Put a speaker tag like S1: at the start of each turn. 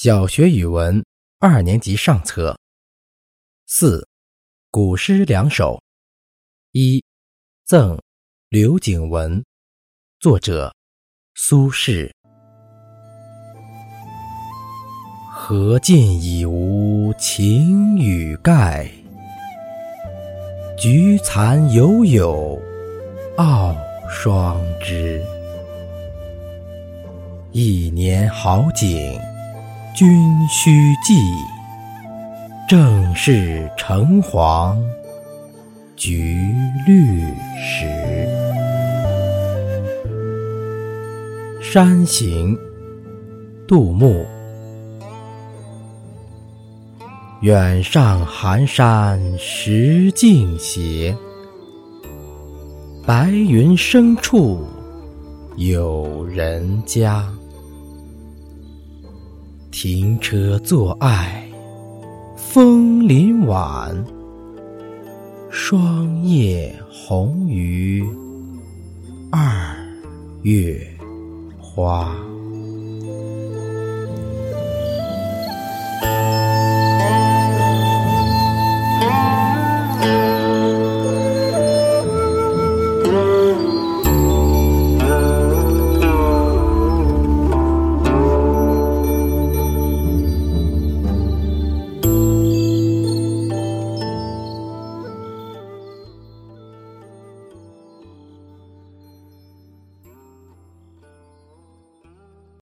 S1: 小学语文二年级上册。四，古诗两首。一，赠刘景文，作者苏轼。荷尽已无擎雨盖，菊残犹有傲霜枝。一年好景。君须记，正是橙黄橘绿时。山行，杜牧。远上寒山石径斜，白云深处有人家。停车坐爱枫林晚，霜叶红于二月花。